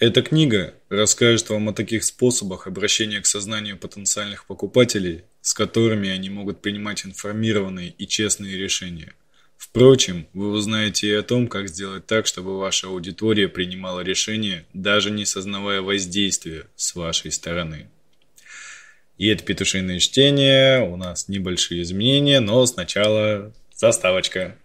Эта книга расскажет вам о таких способах обращения к сознанию потенциальных покупателей, с которыми они могут принимать информированные и честные решения. Впрочем, вы узнаете и о том, как сделать так, чтобы ваша аудитория принимала решения, даже не сознавая воздействия с вашей стороны. И это петушиное чтение, у нас небольшие изменения, но сначала заставочка.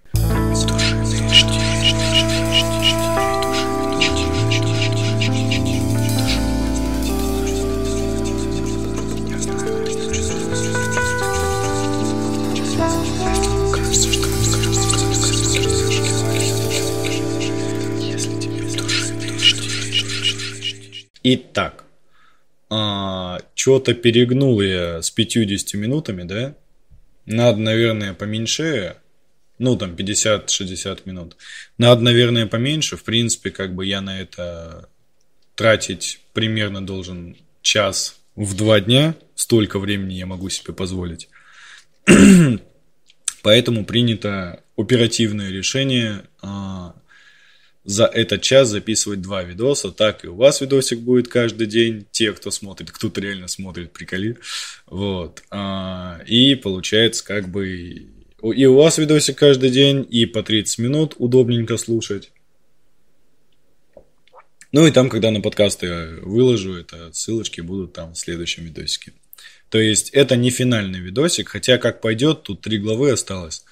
Итак, а, что-то перегнул я с 50 минутами, да? Надо, наверное, поменьше. Ну, там 50-60 минут. Надо, наверное, поменьше. В принципе, как бы я на это тратить примерно должен час в два дня. Столько времени я могу себе позволить. Поэтому принято оперативное решение а, за этот час записывать два видоса, так и у вас видосик будет каждый день, те, кто смотрит, кто-то реально смотрит, приколи, вот, а, и получается как бы и у вас видосик каждый день, и по 30 минут удобненько слушать. Ну и там, когда на подкасты выложу, это ссылочки будут там в следующем видосике. То есть это не финальный видосик, хотя как пойдет, тут три главы осталось.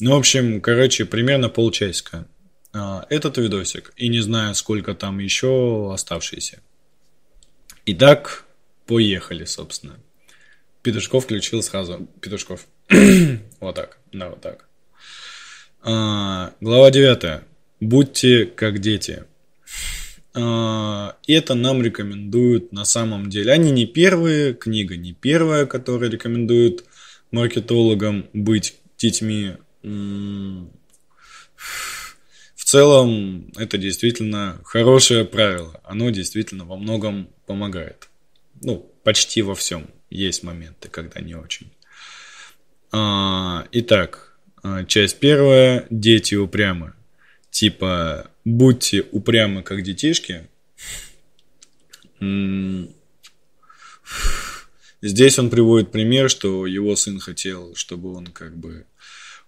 Ну, в общем, короче, примерно полчасика. А, этот видосик и не знаю, сколько там еще оставшиеся. Итак, поехали, собственно. Петушков включил сразу. Петушков. вот так. Да, вот так. А, глава 9. Будьте как дети. А, это нам рекомендуют на самом деле. Они не первые, книга не первая, которая рекомендует маркетологам быть детьми целом это действительно хорошее правило. Оно действительно во многом помогает. Ну, почти во всем. Есть моменты, когда не очень. А, итак, а, часть первая. Дети упрямы. Типа, будьте упрямы, как детишки. Здесь он приводит пример, что его сын хотел, чтобы он как бы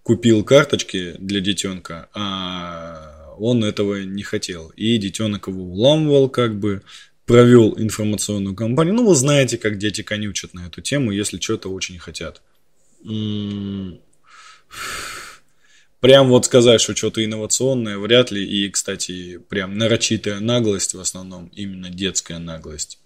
купил карточки для детенка, а он этого не хотел. И детенок его уламывал, как бы провел информационную кампанию. Ну, вы знаете, как дети конючат на эту тему, если что-то очень хотят. Прям вот сказать, что что-то инновационное, вряд ли. И, кстати, прям нарочитая наглость, в основном именно детская наглость,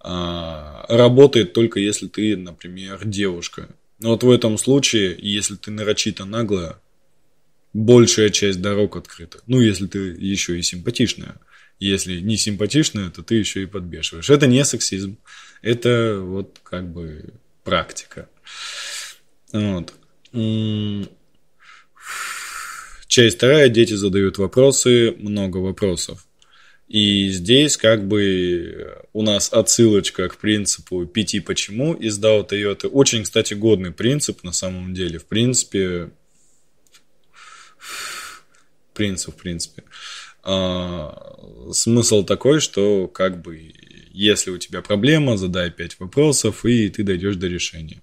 а, работает только если ты, например, девушка. Но вот в этом случае, если ты нарочито наглая, большая часть дорог открыта. Ну, если ты еще и симпатичная. Если не симпатичная, то ты еще и подбешиваешь. Это не сексизм. Это вот как бы практика. Вот. Часть вторая. Дети задают вопросы. Много вопросов. И здесь как бы у нас отсылочка к принципу пяти почему из DAO Toyota. Очень, кстати, годный принцип на самом деле. В принципе, принцип, в принципе. А, смысл такой, что как бы если у тебя проблема, задай пять вопросов, и ты дойдешь до решения.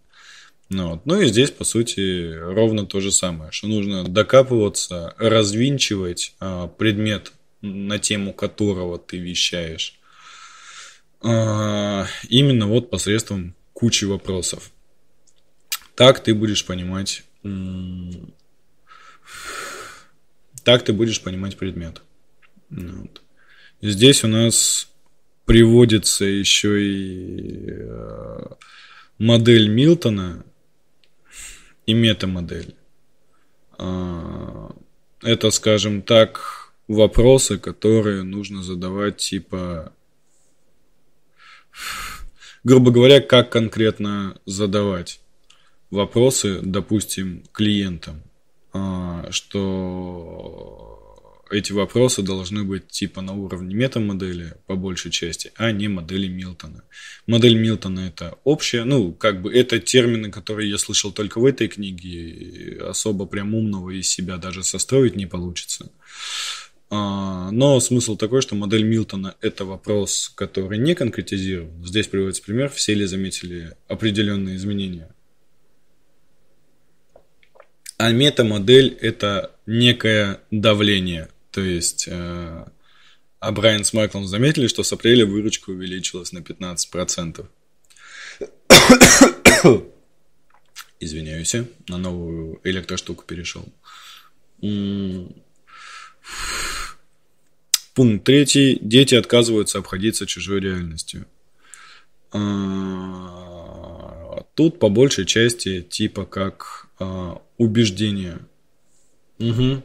Ну, вот. ну и здесь, по сути, ровно то же самое, что нужно докапываться, развинчивать а, предмет на тему которого ты вещаешь. А, именно вот посредством кучи вопросов. Так ты будешь понимать... Так ты будешь понимать предмет. Вот. Здесь у нас приводится еще и э, модель Милтона и метамодель. А, это, скажем так, вопросы, которые нужно задавать, типа, грубо говоря, как конкретно задавать вопросы, допустим, клиентам, а, что эти вопросы должны быть типа на уровне метамодели по большей части, а не модели Милтона. Модель Милтона это общая, ну, как бы это термины, которые я слышал только в этой книге, особо прям умного из себя даже состроить не получится. А, но смысл такой, что модель Милтона – это вопрос, который не конкретизирован. Здесь приводится пример, все ли заметили определенные изменения. А метамодель – это некое давление. То есть, э, а Брайан с Майклом заметили, что с апреля выручка увеличилась на 15%. Извиняюсь, на новую электроштуку перешел. Пункт третий. Дети отказываются обходиться чужой реальностью. А, тут по большей части типа как а, убеждение. Угу.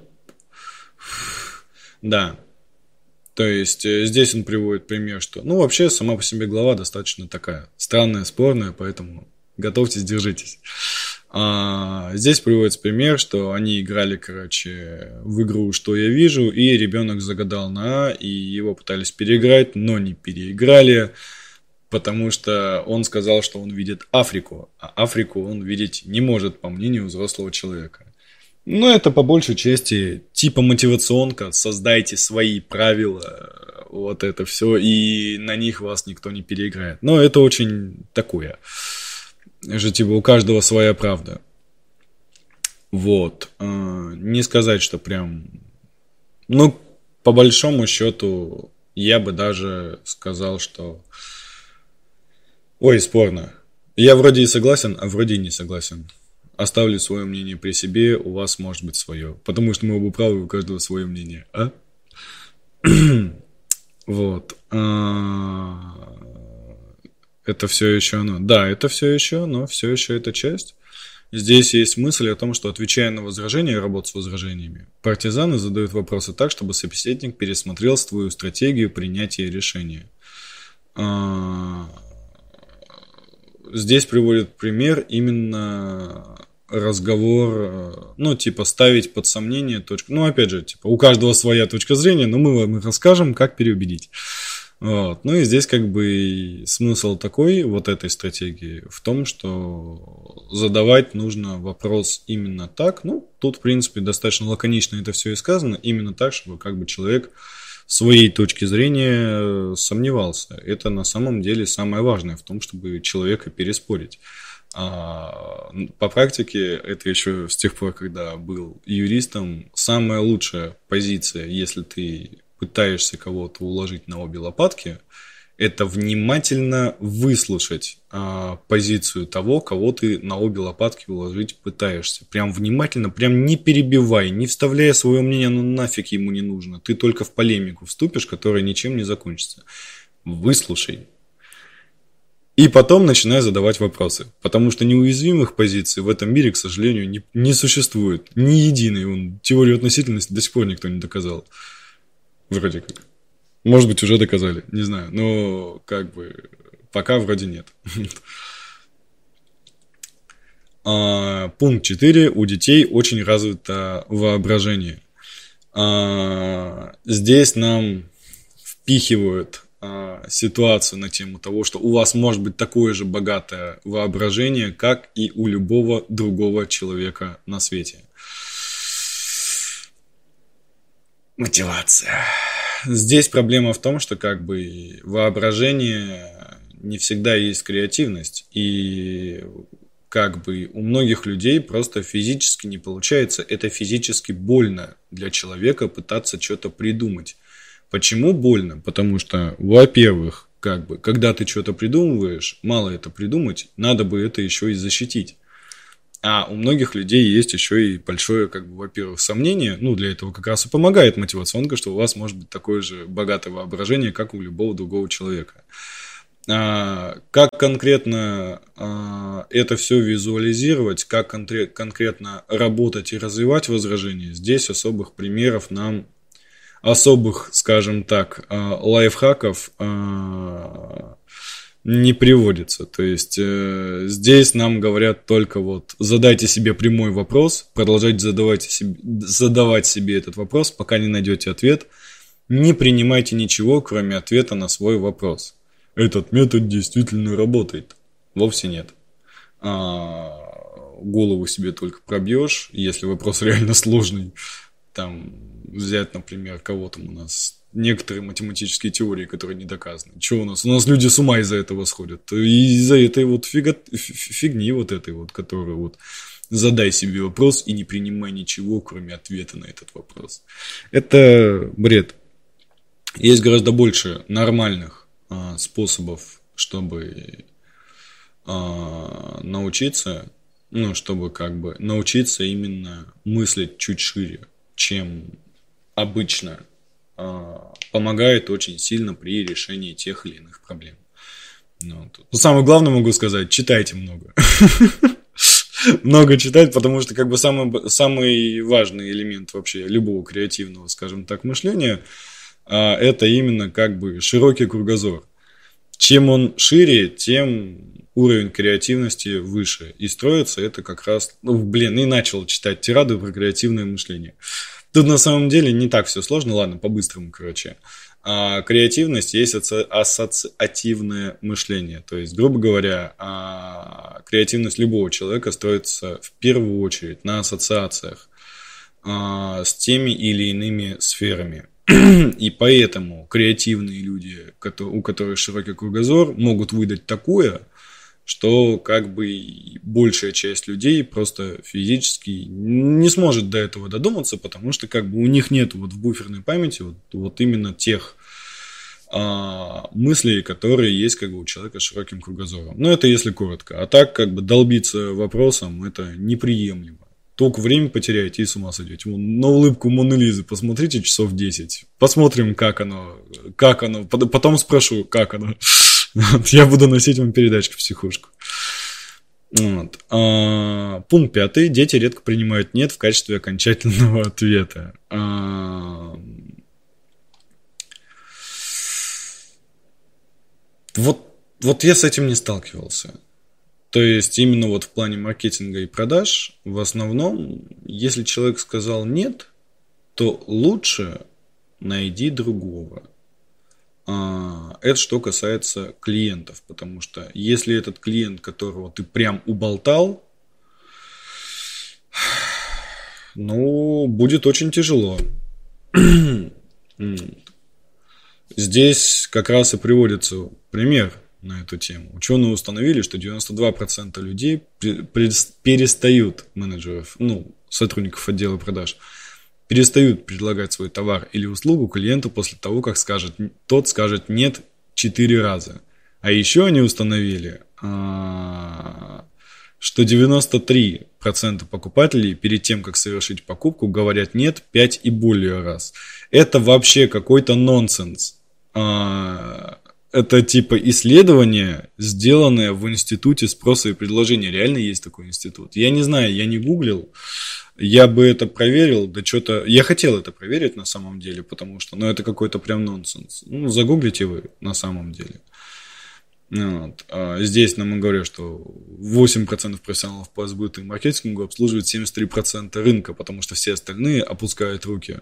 Да. То есть э, здесь он приводит пример, что, ну, вообще сама по себе глава достаточно такая странная, спорная, поэтому готовьтесь, держитесь. А, здесь приводится пример, что они играли, короче, в игру «Что я вижу», и ребенок загадал на А, и его пытались переиграть, но не переиграли, потому что он сказал, что он видит Африку, а Африку он видеть не может, по мнению взрослого человека. Но это по большей части типа мотивационка, создайте свои правила, вот это все, и на них вас никто не переиграет. Но это очень такое же типа у каждого своя правда. Вот. А, не сказать, что прям... Ну, по большому счету, я бы даже сказал, что... Ой, спорно. Я вроде и согласен, а вроде и не согласен. Оставлю свое мнение при себе, у вас может быть свое. Потому что мы оба правы, у каждого свое мнение, а? вот. Это все еще оно. Да, это все еще, но все еще это часть. Здесь есть мысль о том, что отвечая на возражения и работа с возражениями, партизаны задают вопросы так, чтобы собеседник пересмотрел свою стратегию принятия решения. А, здесь приводит пример именно разговор, ну, типа, ставить под сомнение точку. Ну, опять же, типа, у каждого своя точка зрения, но мы вам расскажем, как переубедить. Вот. Ну и здесь как бы смысл такой вот этой стратегии в том, что задавать нужно вопрос именно так. Ну, тут, в принципе, достаточно лаконично это все и сказано. Именно так, чтобы как бы человек своей точки зрения сомневался. Это на самом деле самое важное в том, чтобы человека переспорить. А по практике это еще с тех пор, когда был юристом, самая лучшая позиция, если ты пытаешься кого-то уложить на обе лопатки, это внимательно выслушать а, позицию того, кого ты на обе лопатки уложить пытаешься. Прям внимательно, прям не перебивай, не вставляя свое мнение, ну нафиг ему не нужно. Ты только в полемику вступишь, которая ничем не закончится. Выслушай. И потом начинай задавать вопросы. Потому что неуязвимых позиций в этом мире, к сожалению, не, не существует. Ни единой. Он, теорию относительности до сих пор никто не доказал. Вроде как. Может быть, уже доказали, не знаю. Но как бы пока вроде нет. А, пункт 4. У детей очень развито воображение. А, здесь нам впихивают а, ситуацию на тему того, что у вас может быть такое же богатое воображение, как и у любого другого человека на свете. Мотивация. Здесь проблема в том, что как бы воображение не всегда есть креативность. И как бы у многих людей просто физически не получается. Это физически больно для человека пытаться что-то придумать. Почему больно? Потому что, во-первых, как бы, когда ты что-то придумываешь, мало это придумать, надо бы это еще и защитить. А у многих людей есть еще и большое, как бы, во-первых, сомнение. Ну, для этого как раз и помогает мотивационка, что у вас может быть такое же богатое воображение, как у любого другого человека. А, как конкретно а, это все визуализировать, как конкре- конкретно работать и развивать возражения, здесь особых примеров нам, особых, скажем так, а, лайфхаков а, не приводится. То есть э, здесь нам говорят только вот задайте себе прямой вопрос, продолжайте задавать себе, задавать себе этот вопрос, пока не найдете ответ. Не принимайте ничего, кроме ответа на свой вопрос. Этот метод действительно работает. Вовсе нет. А, голову себе только пробьешь, если вопрос реально сложный, там взять, например, кого там у нас некоторые математические теории, которые не доказаны. Что у нас? У нас люди с ума из-за этого сходят. Из-за этой вот фига, фигни вот этой вот, которая вот задай себе вопрос и не принимай ничего, кроме ответа на этот вопрос. Это бред. Есть гораздо больше нормальных а, способов, чтобы а, научиться, ну, чтобы как бы научиться именно мыслить чуть шире, чем обычно помогает очень сильно при решении тех или иных проблем. Ну, тут. Ну, самое главное могу сказать, читайте много. много читать, потому что как бы самый, самый важный элемент вообще любого креативного, скажем так, мышления, а, это именно как бы широкий кругозор. Чем он шире, тем уровень креативности выше. И строится это как раз, ну, блин, и начал читать тирады про креативное мышление. Тут на самом деле не так все сложно, ладно, по-быстрому, короче. А креативность есть ассоциативное мышление. То есть, грубо говоря, а, креативность любого человека строится в первую очередь на ассоциациях а, с теми или иными сферами. И поэтому креативные люди, у которых широкий кругозор, могут выдать такое – что как бы большая часть людей просто физически не сможет до этого додуматься, потому что как бы у них нет вот в буферной памяти вот, вот именно тех а, мыслей, которые есть как бы у человека с широким кругозором. Ну, это если коротко. А так, как бы долбиться вопросом, это неприемлемо. Только время потеряете и с ума сойдете. На улыбку Моны Лизы посмотрите часов 10. Посмотрим, как оно, как оно. Потом спрошу, как оно. Я буду носить вам передачку в психушку. Вот. А, пункт пятый. Дети редко принимают «нет» в качестве окончательного ответа. А, вот, вот я с этим не сталкивался. То есть именно вот в плане маркетинга и продаж, в основном, если человек сказал «нет», то лучше найди другого. А, это что касается клиентов, потому что если этот клиент, которого ты прям уболтал, ну, будет очень тяжело. Здесь как раз и приводится пример на эту тему. Ученые установили, что 92% людей перестают менеджеров, ну, сотрудников отдела продаж, перестают предлагать свой товар или услугу клиенту после того, как скажет, тот скажет «нет» четыре раза. А еще они установили, а, что 93% покупателей перед тем, как совершить покупку, говорят «нет» 5 и более раз. Это вообще какой-то нонсенс. А, это типа исследование, сделанное в институте спроса и предложения. Реально есть такой институт. Я не знаю, я не гуглил. Я бы это проверил, да что-то... Я хотел это проверить на самом деле, потому что, ну, это какой-то прям нонсенс. Ну, загуглите вы на самом деле. Вот. А здесь нам говорят, что 8% профессионалов по сбыту и маркетингу обслуживают 73% рынка, потому что все остальные опускают руки.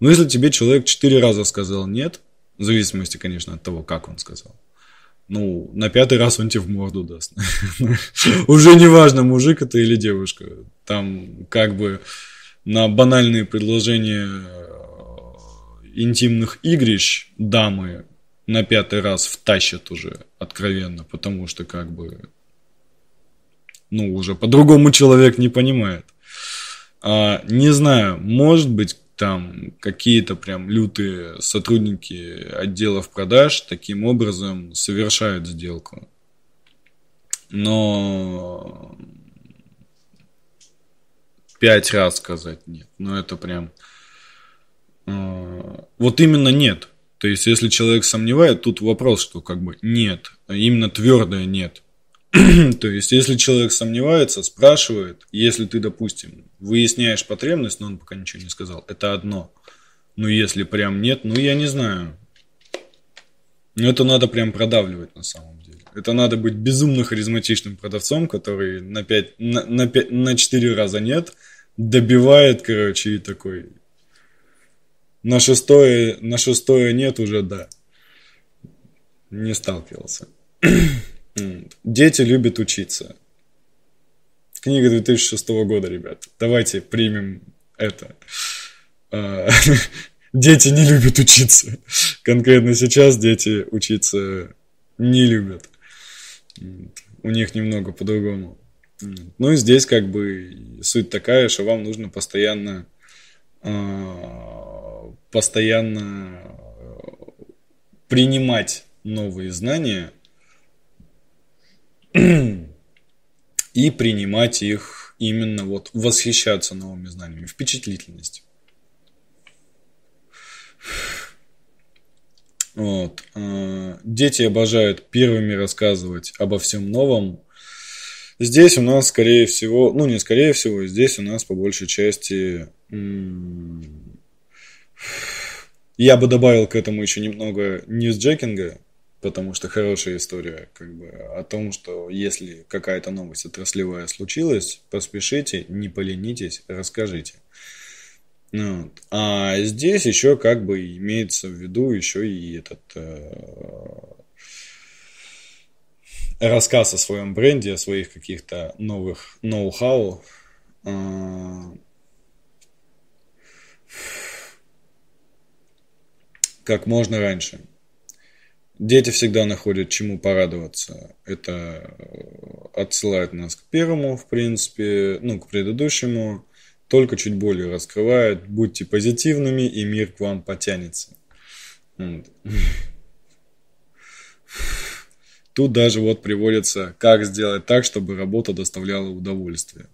Но если тебе человек 4 раза сказал нет, в зависимости, конечно, от того, как он сказал, ну, на пятый раз он тебе в морду даст. Уже не важно, мужик это или девушка. Там как бы на банальные предложения э, интимных игрищ дамы на пятый раз втащат уже откровенно, потому что как бы ну, уже по-другому человек не понимает. А, не знаю, может быть, там какие-то прям лютые сотрудники отделов продаж таким образом совершают сделку. Но пять раз сказать нет. Ну, это прям... Э, вот именно нет. То есть, если человек сомневает, тут вопрос, что как бы нет, а именно твердое нет. То есть, если человек сомневается, спрашивает, если ты, допустим, выясняешь потребность, но он пока ничего не сказал, это одно. Но если прям нет, ну я не знаю. Ну это надо прям продавливать на самом деле. Это надо быть безумно харизматичным продавцом, который на, 5, на, на, 5, на 4 раза нет, добивает, короче, и такой. На шестое, на шестое нет уже, да. Не сталкивался. Дети любят учиться. Книга 2006 года, ребят. Давайте примем это. а, дети не любят учиться. Конкретно сейчас дети учиться не любят. У них немного по-другому. Ну и здесь как бы суть такая, что вам нужно постоянно а, постоянно принимать новые знания и принимать их именно вот восхищаться новыми знаниями, впечатлительность. Вот. А, дети обожают первыми рассказывать обо всем новом. Здесь у нас, скорее всего, ну не скорее всего, здесь у нас по большей части я бы добавил к этому еще немного ньюсджекинга, потому что хорошая история как бы о том, что если какая-то новость отраслевая случилась, поспешите, не поленитесь, расскажите. Ну, вот. А здесь еще как бы имеется в виду еще и этот э, рассказ о своем бренде, о своих каких-то новых ноу-хау. Э, как можно раньше. Дети всегда находят чему порадоваться. Это отсылает нас к первому, в принципе, ну, к предыдущему, только чуть более раскрывает. Будьте позитивными, и мир к вам потянется. Тут даже вот приводится, как сделать так, чтобы работа доставляла удовольствие.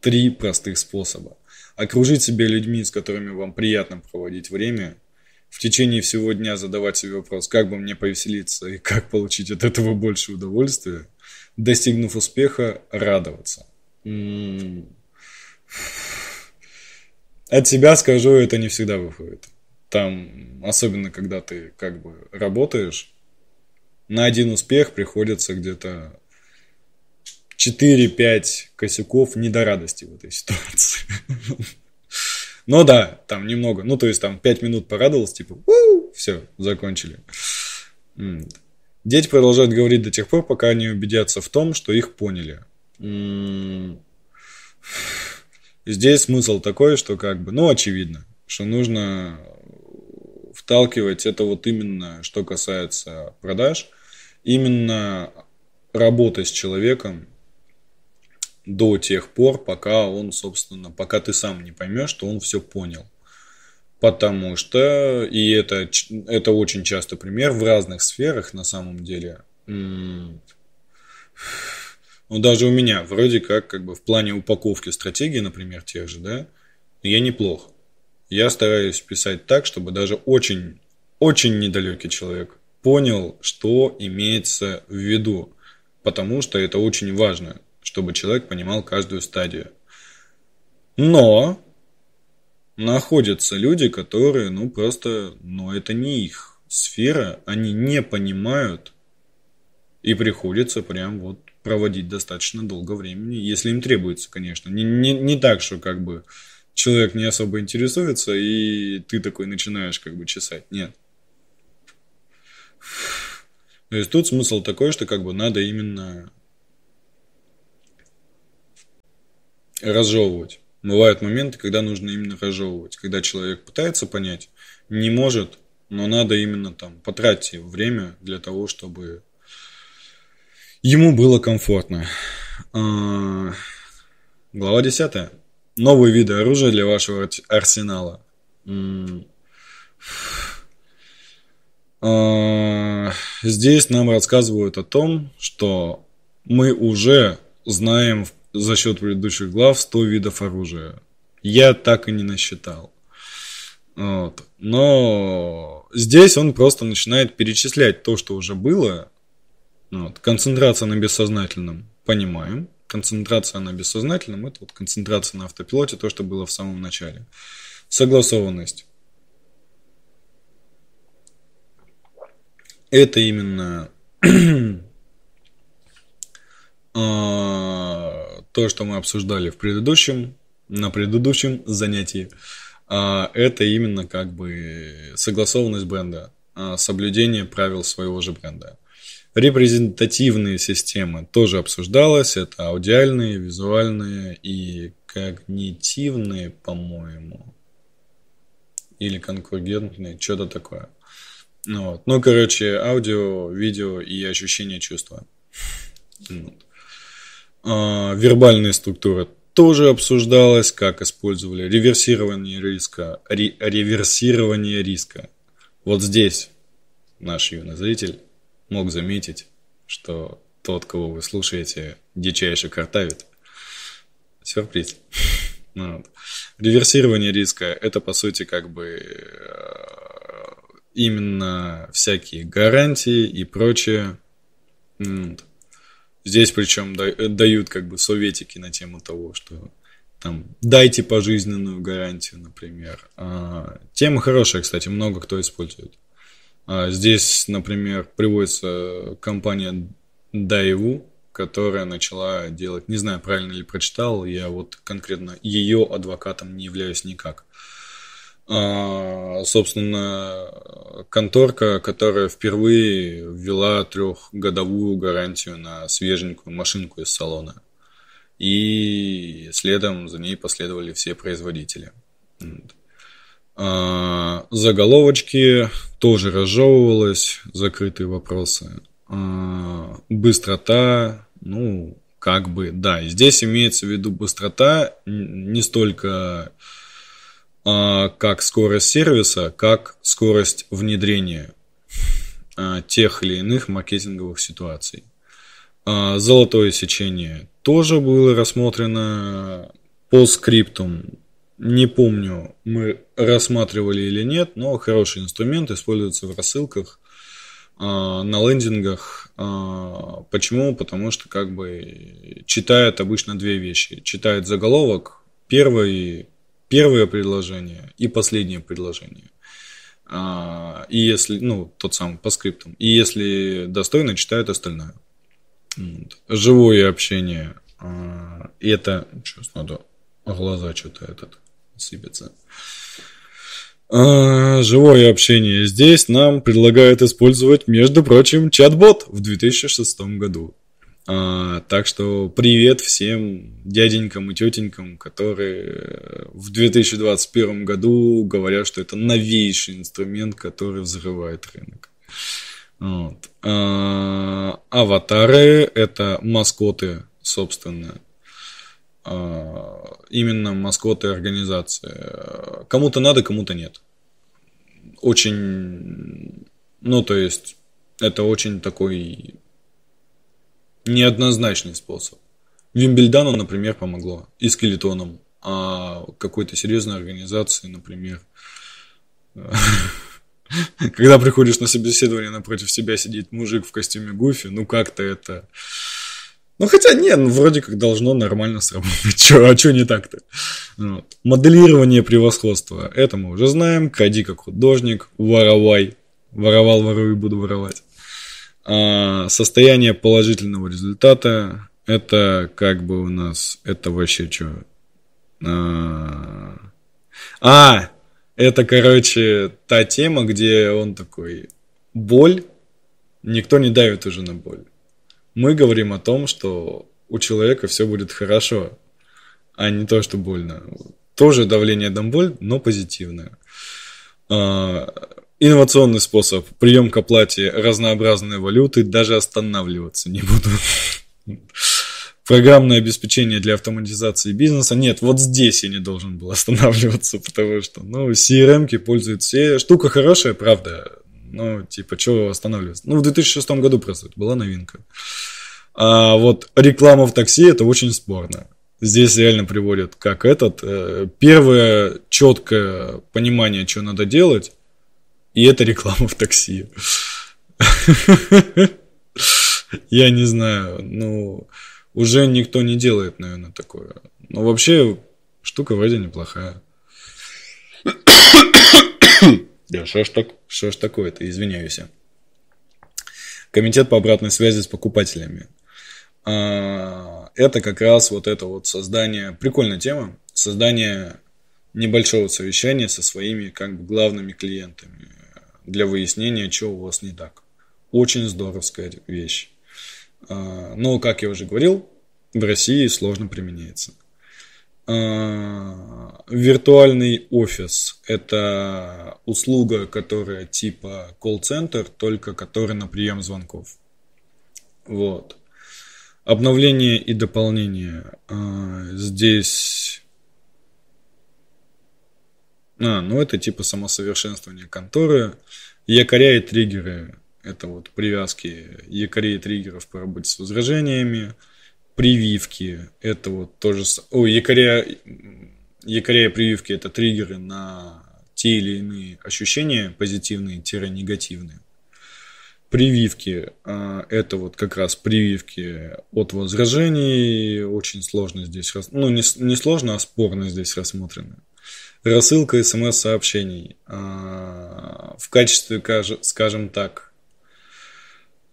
Три простых способа. Окружить себя людьми, с которыми вам приятно проводить время – в течение всего дня задавать себе вопрос, как бы мне повеселиться и как получить от этого больше удовольствия, достигнув успеха, радоваться. От себя скажу, это не всегда выходит. Там, особенно когда ты как бы работаешь, на один успех приходится где-то 4-5 косяков не до радости в этой ситуации. Ну да, там немного. Ну, то есть там 5 минут порадовался, типа, все, закончили. Дети продолжают говорить до тех пор, пока они убедятся в том, что их поняли. Здесь смысл такой, что как бы, ну, очевидно, что нужно вталкивать это вот именно, что касается продаж, именно работа с человеком, до тех пор, пока он, собственно, пока ты сам не поймешь, что он все понял. Потому что, и это, это очень часто пример в разных сферах на самом деле. Ну, даже у меня, вроде как, как бы в плане упаковки стратегии, например, тех же, да, я неплох. Я стараюсь писать так, чтобы даже очень, очень недалекий человек понял, что имеется в виду. Потому что это очень важно чтобы человек понимал каждую стадию. Но находятся люди, которые, ну, просто, ну, это не их сфера, они не понимают, и приходится прям вот проводить достаточно долго времени, если им требуется, конечно. Не, не, не так, что как бы человек не особо интересуется, и ты такой начинаешь как бы чесать. Нет. То есть тут смысл такой, что как бы надо именно разжевывать. Бывают моменты, когда нужно именно разжевывать. Когда человек пытается понять, не может, но надо именно там потратить время для того, чтобы ему было комфортно. А, глава 10. Новые виды оружия для вашего арсенала. А, здесь нам рассказывают о том, что мы уже знаем в за счет предыдущих глав 100 видов оружия. Я так и не насчитал. Вот. Но здесь он просто начинает перечислять то, что уже было. Вот. Концентрация на бессознательном, понимаем. Концентрация на бессознательном – это вот концентрация на автопилоте, то, что было в самом начале. Согласованность. Это именно а, то, что мы обсуждали в предыдущем, на предыдущем занятии, а, это именно как бы согласованность бренда, а, соблюдение правил своего же бренда. Репрезентативные системы тоже обсуждалось, это аудиальные, визуальные и когнитивные, по-моему. или конкургентный, что-то такое. Ну, вот. ну, короче, аудио, видео и ощущение чувства. Вот. А, вербальная структура тоже обсуждалась, как использовали реверсирование риска, ре, реверсирование риска. Вот здесь наш юный зритель мог заметить, что тот, кого вы слушаете, дичайше картавит. Сюрприз. Ну. Реверсирование риска – это, по сути, как бы э, именно всякие гарантии и прочее. Здесь причем дают как бы советики на тему того, что там дайте пожизненную гарантию, например. А, тема хорошая, кстати, много кто использует. А здесь, например, приводится компания Daewoo, которая начала делать, не знаю, правильно ли прочитал, я вот конкретно ее адвокатом не являюсь никак. А, собственно, конторка, которая впервые ввела трехгодовую гарантию на свеженькую машинку из салона. И следом за ней последовали все производители. А, заголовочки тоже разжевывалось, закрытые вопросы. А, быстрота, ну, как бы, да, здесь имеется в виду быстрота не столько а, как скорость сервиса, как скорость внедрения а, тех или иных маркетинговых ситуаций. А, золотое сечение тоже было рассмотрено по скриптум. Не помню, мы рассматривали или нет, но хороший инструмент используется в рассылках а, на лендингах. А, почему? Потому что как бы читает обычно две вещи. Читает заголовок, первое, первое предложение и последнее предложение. А, и если, ну, тот самый по скриптам. И если достойно, читает остальное. Живое общение. Это... Сейчас надо глаза что-то этот сыпется. А, живое общение здесь нам предлагают использовать, между прочим, чат-бот в 2006 году. А, так что привет всем дяденькам и тетенькам, которые в 2021 году говорят, что это новейший инструмент, который взрывает рынок. Вот. А, аватары это маскоты, собственно, а, именно маскоты организации. Кому-то надо, кому-то нет. Очень, ну, то есть, это очень такой неоднозначный способ. Вимбельдану, например, помогло. И скелетоном. А какой-то серьезной организации, например, когда приходишь на собеседование, напротив себя сидит мужик в костюме Гуфи, ну как-то это ну, хотя нет, ну, вроде как должно нормально сработать. Чё, а что не так-то? Вот. Моделирование превосходства. Это мы уже знаем. Ходи как художник, воровай. Воровал, ворую, буду воровать. А, состояние положительного результата. Это как бы у нас... Это вообще что? А, а, это, короче, та тема, где он такой... Боль. Никто не давит уже на боль мы говорим о том, что у человека все будет хорошо, а не то, что больно. Тоже давление дам боль, но позитивное. А, инновационный способ. Прием к оплате разнообразной валюты. Даже останавливаться не буду. Программное обеспечение для автоматизации бизнеса. Нет, вот здесь я не должен был останавливаться, потому что, ну, CRM-ки пользуют все. Штука хорошая, правда. Ну, типа, что останавливаться? Ну, в 2006 году просто была новинка. А вот реклама в такси это очень спорно. Здесь реально приводят как этот. Э, первое четкое понимание, что надо делать, и это реклама в такси. Я не знаю, ну, уже никто не делает, наверное, такое. Но вообще, штука вроде неплохая. Да, что ж, так, что ж такое-то, извиняюсь. Комитет по обратной связи с покупателями. А, это как раз вот это вот создание, прикольная тема, создание небольшого совещания со своими как бы главными клиентами для выяснения, что у вас не так. Очень здоровская вещь. А, но, как я уже говорил, в России сложно применяется. А, виртуальный офис – это услуга, которая типа колл-центр, только которая на прием звонков. Вот. Обновление и дополнение. А, здесь... А, ну это типа самосовершенствование конторы. Якоря и триггеры – это вот привязки якорей и триггеров по работе с возражениями – прививки, это вот тоже... О, якоря, якоря и прививки – это триггеры на те или иные ощущения, позитивные-негативные. Прививки а, – это вот как раз прививки от возражений, очень сложно здесь, ну не, не сложно, а спорно здесь рассмотрены. Рассылка смс-сообщений а, в качестве, скажем так,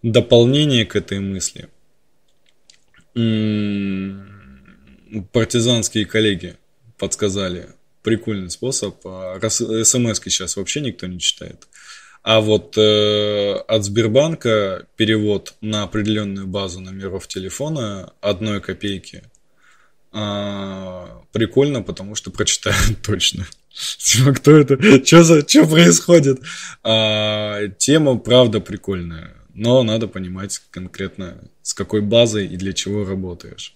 дополнения к этой мысли – партизанские коллеги подсказали прикольный способ. А смс сейчас вообще никто не читает. А вот э, от Сбербанка перевод на определенную базу номеров телефона одной копейки прикольно, потому что прочитают точно. Типа, кто это? Что за, что происходит? А, тема, правда, прикольная но надо понимать конкретно, с какой базой и для чего работаешь.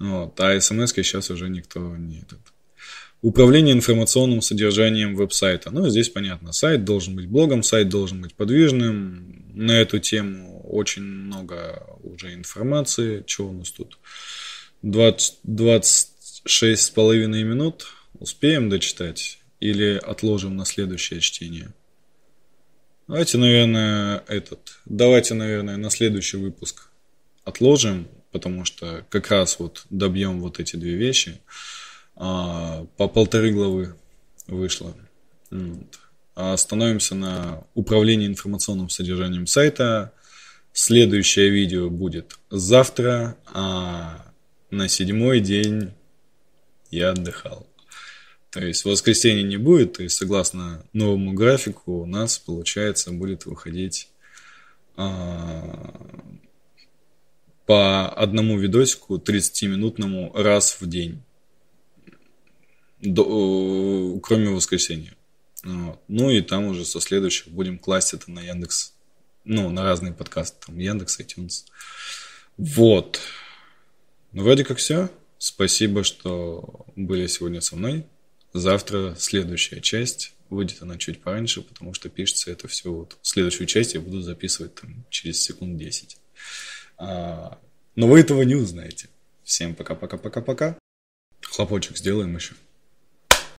А смс сейчас уже никто не этот. Управление информационным содержанием веб-сайта. Ну, здесь понятно. Сайт должен быть блогом, сайт должен быть подвижным. На эту тему очень много уже информации. Что у нас тут? 20, 26 с половиной минут. Успеем дочитать? Или отложим на следующее чтение? Давайте, наверное, этот. Давайте, наверное, на следующий выпуск отложим, потому что как раз вот добьем вот эти две вещи. А, по полторы главы вышло. Вот. А остановимся на управлении информационным содержанием сайта. Следующее видео будет завтра, а на седьмой день я отдыхал. То есть воскресенья не будет, то есть согласно новому графику у нас, получается, будет выходить а, по одному видосику 30-минутному раз в день, до, кроме воскресенья. Вот. Ну и там уже со следующих будем класть это на Яндекс, ну, на разные подкасты, там Яндекс, iTunes. Вот. Ну, вроде как все. Спасибо, что были сегодня со мной. Завтра следующая часть. Выйдет она чуть пораньше, потому что пишется это все вот. Следующую часть я буду записывать там через секунд 10. А, но вы этого не узнаете. Всем пока-пока-пока-пока. Хлопочек сделаем еще.